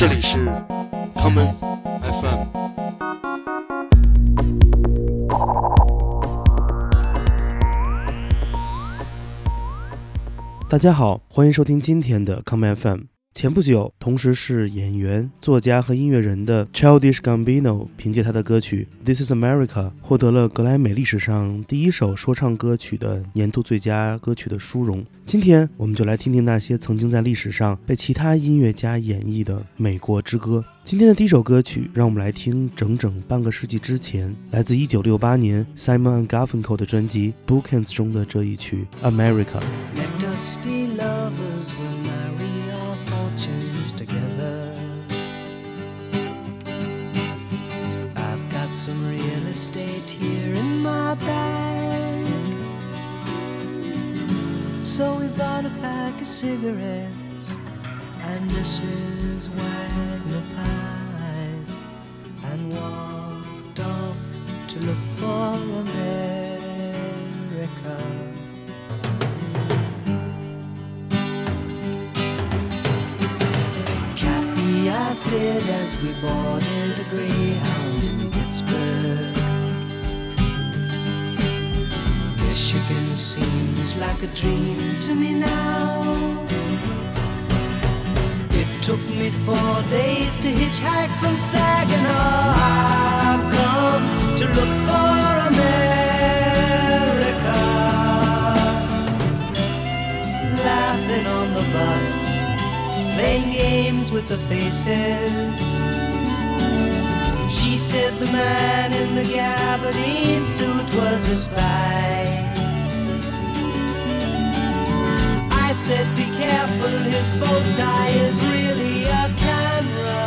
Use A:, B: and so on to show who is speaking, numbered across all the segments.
A: 这里是 common FM。
B: 大家好，欢迎收听今天的 common FM。前不久，同时是演员、作家和音乐人的 Childish Gambino 凭借他的歌曲《This Is America》获得了格莱美历史上第一首说唱歌曲的年度最佳歌曲的殊荣。今天，我们就来听听那些曾经在历史上被其他音乐家演绎的美国之歌。今天的第一首歌曲，让我们来听整整半个世纪之前，来自1968年 Simon Garfunkel 的专辑《Bookends》中的这一曲《America》。
C: Together. I've got some real estate here in my bag. So we bought a pack of cigarettes and Mrs. Wagner pies and walked off to look for America. I said as we boarded a Greyhound in Pittsburgh. Michigan seems like a dream to me now. It took me four days to hitchhike from Saginaw. I've come to look for America. Laughing on the bus playing games with the faces. She said the man in the gabardine suit was a spy. I said, Be careful, his bow tie is really a camera.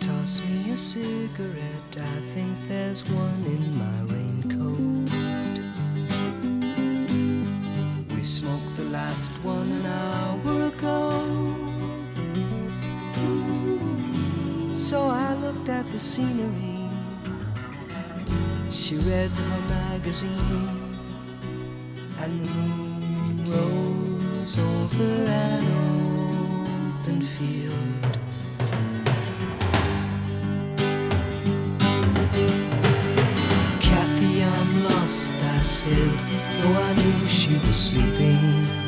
C: Toss me a cigarette, I think there's one in looked at the scenery. She read her magazine, and the moon rose over an open field. Kathy, I'm lost, I said, though I knew she was sleeping.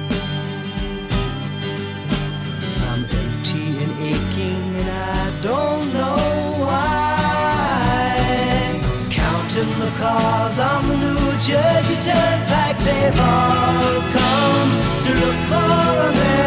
C: The cars on the New Jersey Turnpike. They've all come to look for America.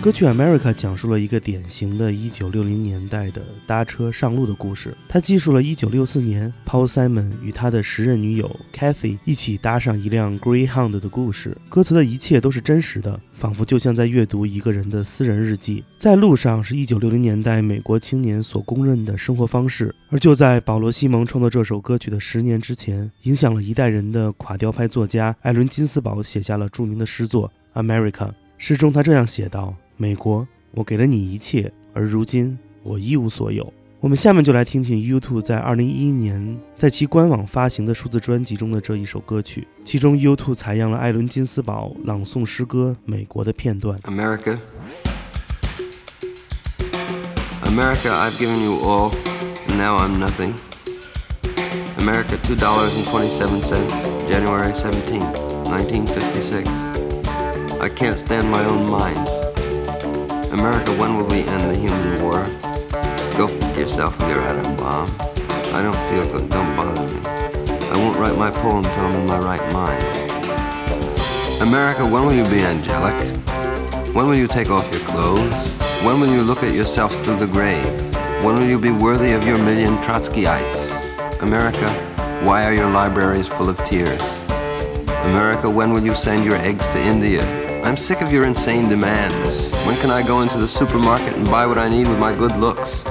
B: 歌曲《America》讲述了一个典型的1960年代的搭车上路的故事。他记述了1964年 Paul Simon 与他的时任女友 Kathy 一起搭上一辆 Greyhound 的故事。歌词的一切都是真实的，仿佛就像在阅读一个人的私人日记。在路上是一九六零年代美国青年所公认的生活方式。而就在保罗·西蒙创作这首歌曲的十年之前，影响了一代人的垮掉派作家艾伦·金斯堡写下了著名的诗作《America》。诗中他这样写道。美国，我给了你一切，而如今我一无所有。我们下面就来听听 YouTube 在2011年在其官网发行的数字专辑中的这一首歌曲，其中 YouTube 采样了艾伦金斯堡朗诵诗歌《美国》的片段。
D: America, America, I've given you all, and now I'm nothing. America, two dollars and twenty-seven cents, January seventeenth, nineteen fifty-six. I can't stand my own mind. America, when will we end the human war? Go fuck yourself with your atom bomb. I don't feel good, don't bother me. I won't write my poem till I'm in my right mind. America, when will you be angelic? When will you take off your clothes? When will you look at yourself through the grave? When will you be worthy of your million Trotskyites? America, why are your libraries full of tears? America, when will you send your eggs to India? I'm sick of your insane demands. When can I go into the supermarket and buy what I need with my good looks?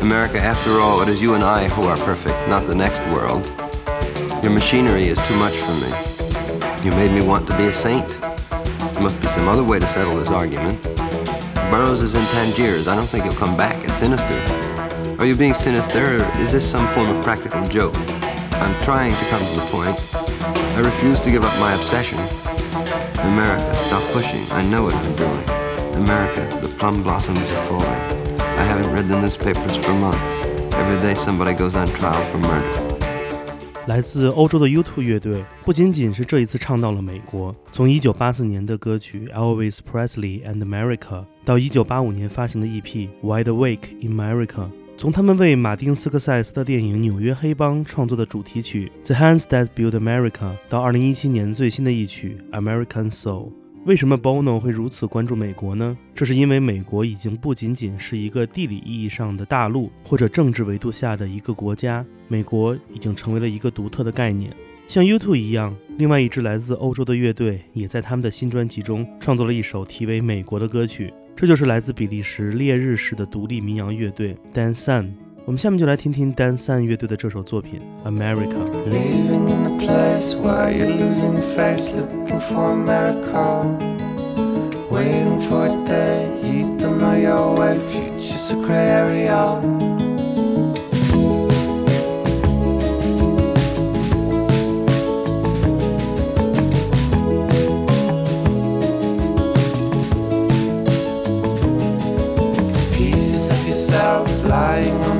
D: America, after all, it is you and I who are perfect, not the next world. Your machinery is too much for me. You made me want to be a saint. There must be some other way to settle this argument. Burroughs is in Tangiers. I don't think he'll come back. It's sinister. Are you being sinister, or is this some form of practical joke? I'm trying to come to the point. I refuse to give up my obsession. America, stop pushing. I know what I'm doing. America, the plum blossoms are falling. I haven't read the newspapers for months. Every day somebody goes on trial for murder.
B: 来自欧洲的 U2 乐队不仅仅是这一次唱到了美国，从1984年的歌曲 Elvis Presley and America 到1985年发行的 EP Wide Awake in America， 从他们为马丁斯科塞斯的电影《纽约黑帮》创作的主题曲 The Hands That Build America 到2017年最新的一曲 American Soul。为什么 Bono 会如此关注美国呢？这是因为美国已经不仅仅是一个地理意义上的大陆，或者政治维度下的一个国家，美国已经成为了一个独特的概念。像 U2 一样，另外一支来自欧洲的乐队也在他们的新专辑中创作了一首题为《美国》的歌曲，这就是来自比利时烈日式的独立民谣乐队 Dan Sun。我们下面就来听听 Dan Sun 乐队的这首作品《America》。
E: Waiting for a day, you don't know your way, future's a gray area. Lying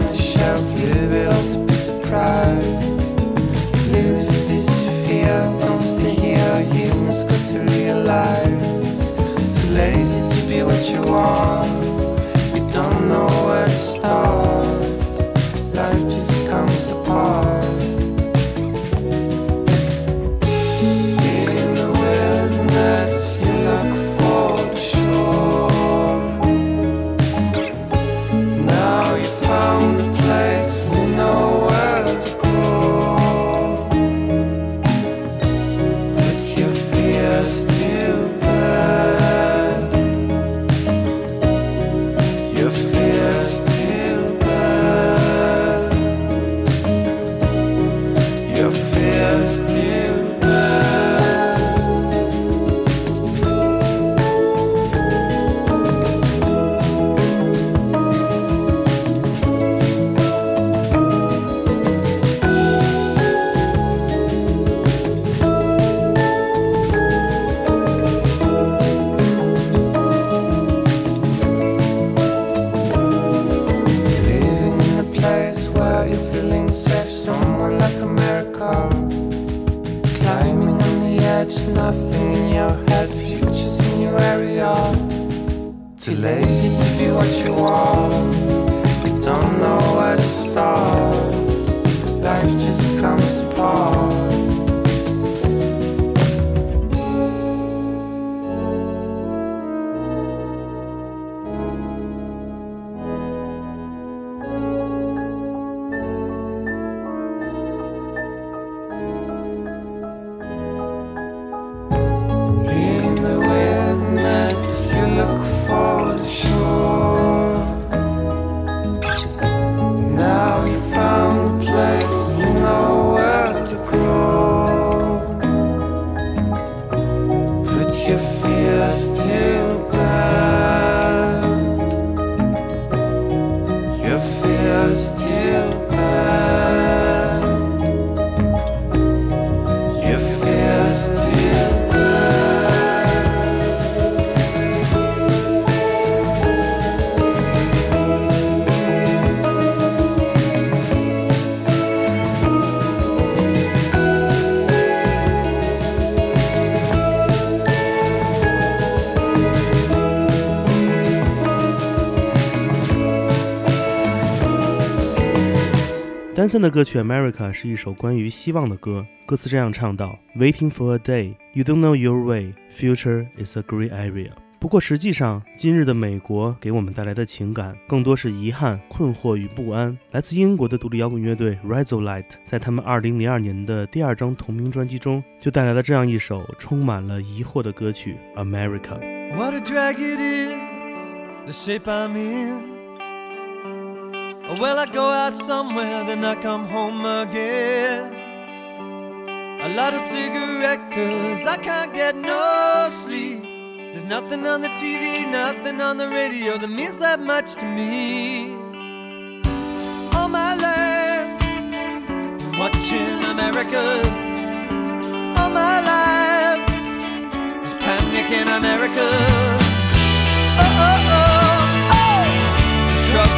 B: Dan Sun 的歌曲《America》是一首关于希望的歌，歌词这样唱道：“Waiting for a day, you don't know your way, future is a gray area。”不过实际上，今日的美国给我们带来的情感更多是遗憾、困惑与不安。来自英国的独立摇滚乐队 Razorlight 在他们2002年的第二张同名专辑中，就带来了这样一首充满了疑惑的歌曲《America》。
F: What a drag it is, the shape I'm in. Or will I go out somewhere, then I come home again? A lot of cigarette cause I can't get no sleep. There's nothing on the TV, nothing on the radio that means that much to me. All my life, watching America. All my life, there's panic in America.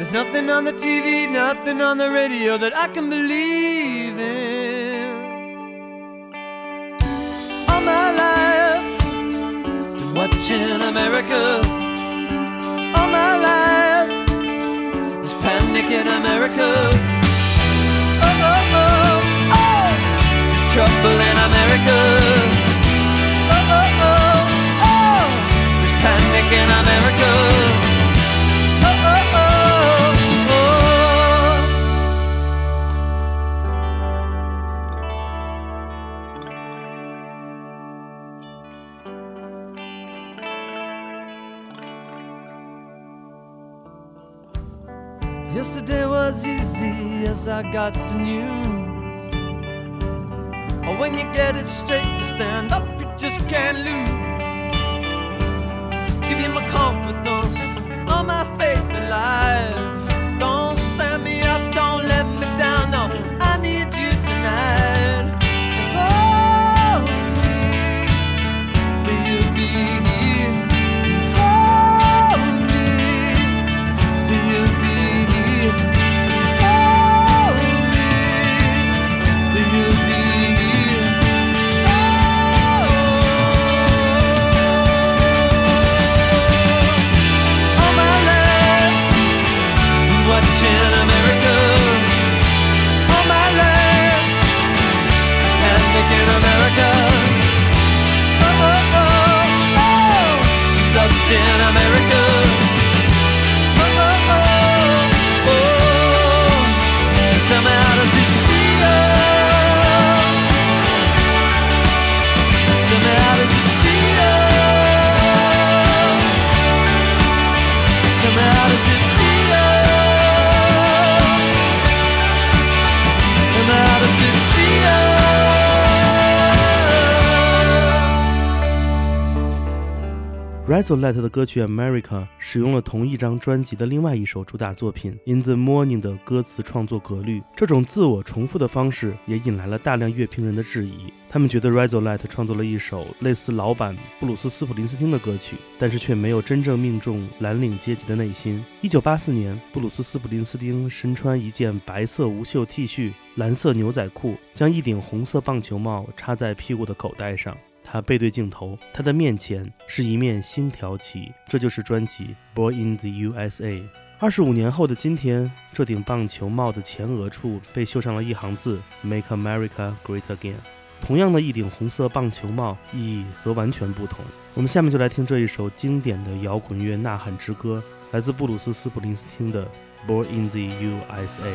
F: There's nothing on the TV, nothing on the radio that I can believe in. All my life, been watching America. All my life, there's panic in America. Oh, oh, oh, oh, there's trouble in America. Oh, oh, oh, oh, there's panic in America. Yesterday was easy as I got the news. Or when you get it straight, you stand up, you just can't lose. Give you my confidence,
B: Razorlight 的歌曲《America》使用了同一张专辑的另外一首主打作品《In the Morning》的歌词创作格律。这种自我重复的方式也引来了大量乐评人的质疑。他们觉得 Razorlight 创作了一首类似老版布鲁斯·斯普林斯汀的歌曲，但是却没有真正命中蓝领阶级的内心。1984年，布鲁斯·斯普林斯汀身穿一件白色无袖 T 恤、蓝色牛仔裤，将一顶红色棒球帽插在屁股的口袋上。他背对镜头，他的面前是一面星条旗，这就是专辑《Born in the USA》。二十五年后的今天，这顶棒球帽的前额处被绣上了一行字：“Make America Great Again”。同样的一顶红色棒球帽，意义则完全不同。我们下面就来听这一首经典的摇滚乐呐喊之歌，来自布鲁斯·斯普林斯汀的《Born in the USA》。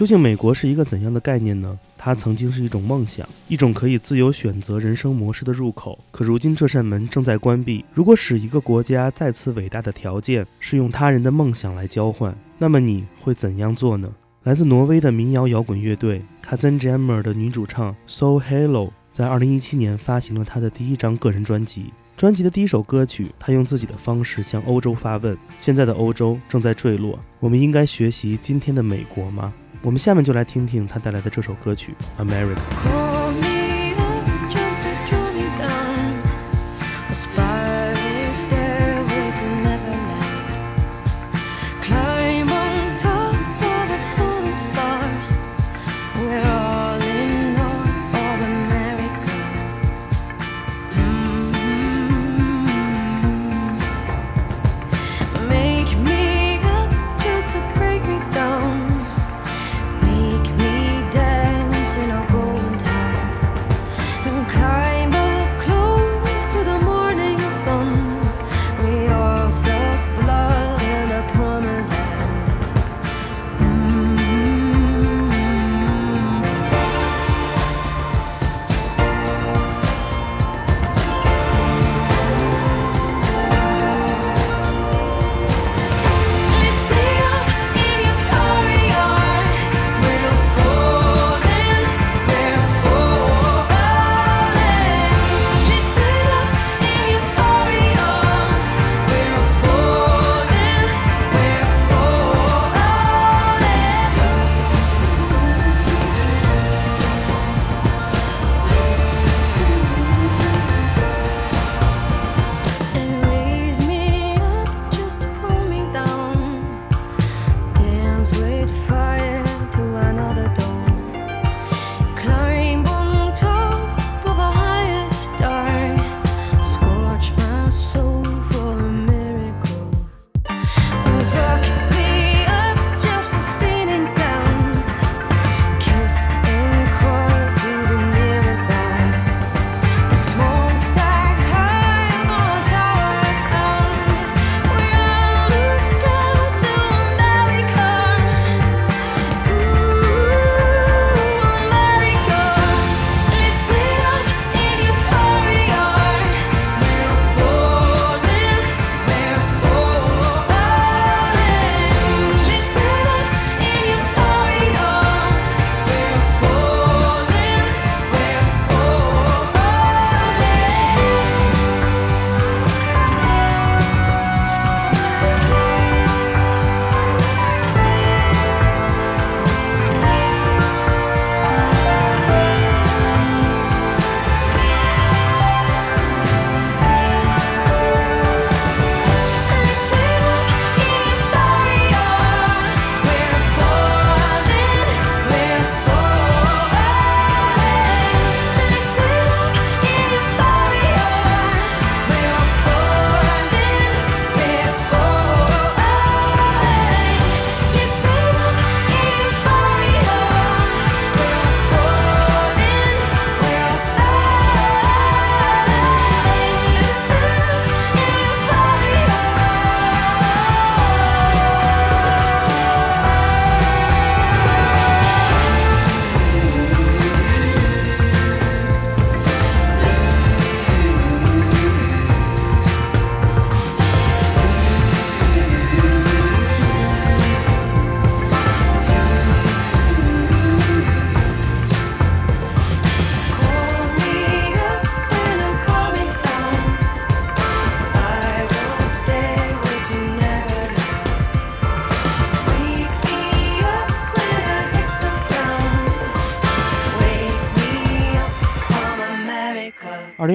G: 究竟美国是一个怎样的概念呢？它曾经是一种梦想，一种可以自由选择人生模式的入口。可如今这扇门正在关闭。如果使一个国家再次伟大的条件是用他人的梦想来交换，那么你会怎样做呢？来自挪威的民谣摇滚乐队 Cousin Jammer 的女主唱 So Hello 在2017年发行了她的第一张个人专辑。专辑的第一首歌曲，她用自己的方式向欧洲发问：现在的欧洲正在坠落，我们应该学习今天的美国吗？我们下面就来听听他带来的这首歌曲《America》。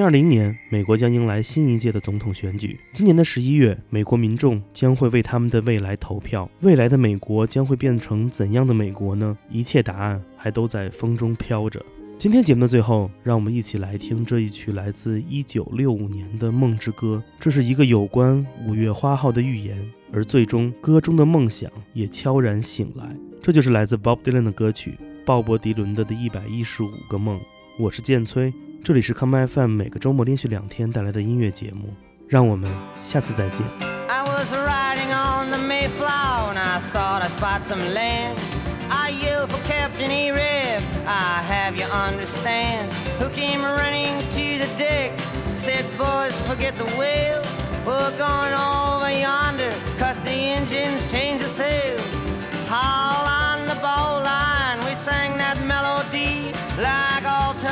G: 二零年，美国将迎来新一届的总统选举。今年的十一月，美国民众将会为他们的未来投票。未来的美国将会变成怎样的美国呢？一切答案还都在风中飘着。今天节目的最后，让我们一起来听这一曲来自一九六五年的《梦之歌》。这是一个有关五月花号的预言，而最终歌中的梦想也悄然醒来。这就是来自 Bob Dylan 的歌曲《鲍勃迪伦的的一百一十五个梦》。我是建崔，这里是康麦 FM，每个周末连续两天带来的音乐节目，让我们下次再见。
H: I was riding on the Mayflower and I thought I spot some land. I yelled for Captain Arab, I have you understand. Who came running to the deck, said boys forget the wheel. We're going over yonder, cut the engines, change the sails. Haul on the bow we sang that melody. Line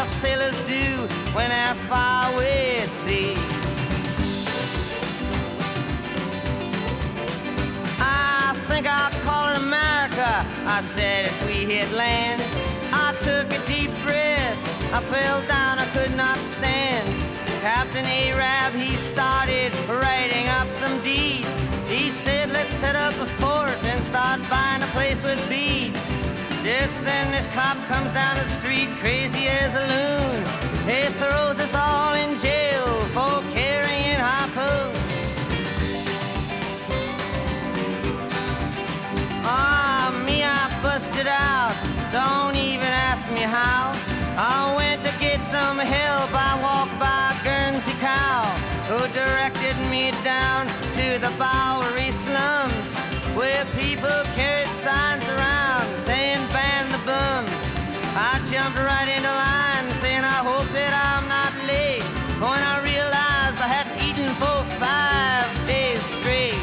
H: all sailors do when they're far away at sea. I think I'll call it America. I said as we hit land. I took a deep breath. I fell down, I could not stand. Captain Arab, he started writing up some deeds. He said, let's set up a fort and start buying a place with beads. Just then this cop comes down the street crazy as a loon. He throws us all in jail for carrying harpoons. Ah, me, I busted out. Don't even ask me how. I went to get some help. I walked by Guernsey Cow, who directed me down to the Bowery slums, where people carried signs around saying ban the bums. I jumped right into line, saying I hope that I'm not late. When I realized I hadn't eaten for five days straight.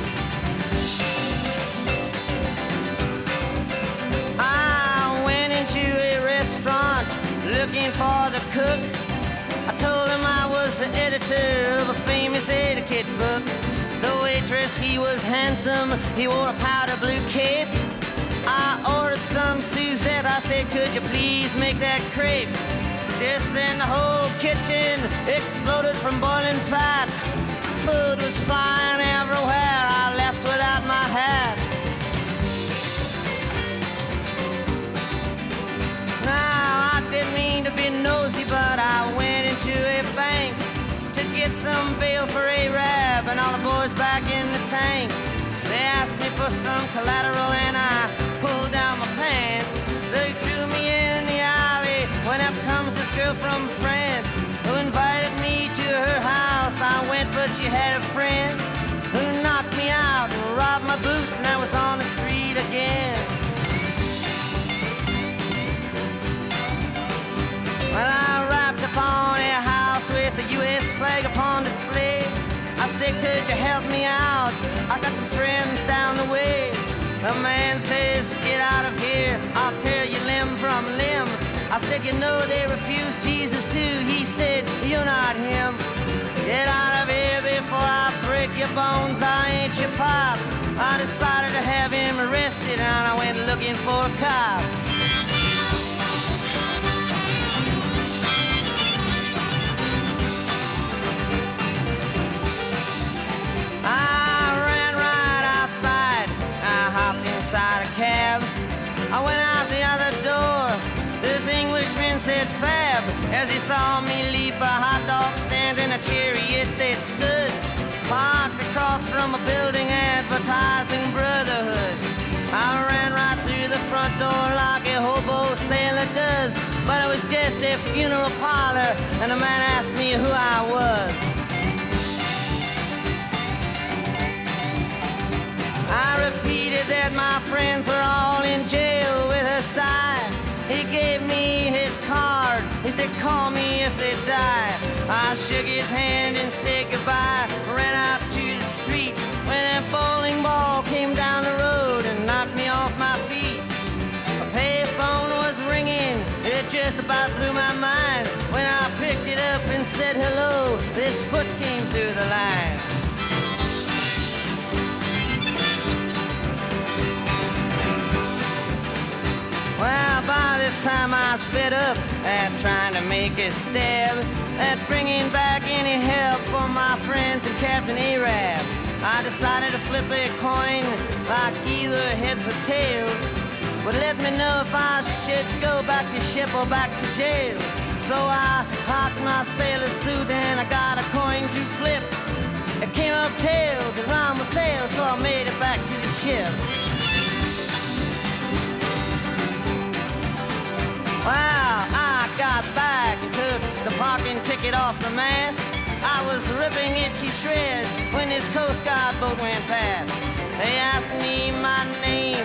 H: I went into a restaurant looking for the cook. I told him I was the editor handsome, he wore a powder blue cape. I ordered some Suzette, I said, could you please make that crepe? Just then the whole kitchen exploded from boiling fat. Food was flying everywhere, I left without my hat. Now, I didn't mean to be nosy, but I went into a bank to get some bail for Arab and all the boys back in the tank. For some collateral and I pulled down my pants. They threw me in the alley when up comes this girl from France who invited me to her house. I went, but she had a friend who knocked me out and robbed my boots, and I was on the street again. Well, I arrived upon a house with the U.S. flag upon display. I said, could you help me out? I got some friends the man says, get out of here. I'll tear you limb from limb. I said, you know they refused Jesus too. He said, you're not him. Get out of here before I break your bones. I ain't your pop. I decided to have him arrested and I went looking for a cop. I went out the other door. This Englishman said fab as he saw me leap a hot dog stand in a chariot that stood parked across from a building advertising brotherhood. I ran right through the front door like a hobo sailor does, but it was just a funeral parlor, and the man asked me who I was. I repeated that my friends were all in jail a. He gave me his card. He said, call me if they die. I shook his hand and said goodbye. Ran out to the street when a bowling ball came down the road and knocked me off my feet. A payphone was ringing. It just about blew my mind. When I picked it up and said hello, this foot came through the line. By this time I was fed up at trying to make a stab at bringing back any help for my friends and Captain Arab. I decided to flip a coin like either heads or tails. Would let me know if I should go back to ship or back to jail. So I hocked my sailor suit and I got a coin to flip. It came up tails and round my sail, so I made it back to the ship. Well, I got back and took the parking ticket off the mast. I was ripping it to shreds when this Coast Guard boat went past. They asked me my name,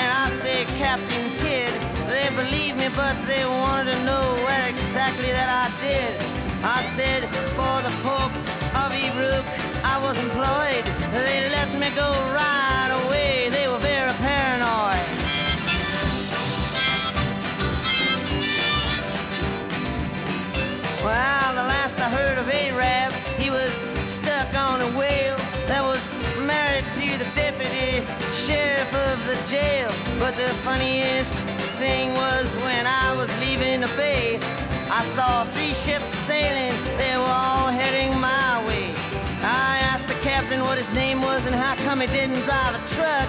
H: and I said Captain Kidd. They believed me, but they wanted to know what exactly that I did. I said, for the Pope of Eruke, I was employed. They let me go right away. Well, the last I heard of Arab, he was stuck on a whale that was married to the deputy sheriff of the jail. But the funniest thing was when I was leaving the bay, I saw three ships sailing, they were all heading my way. I asked the captain what his name was and how come he didn't drive a truck.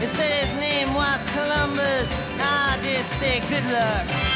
H: He said his name was Columbus. I just said good luck.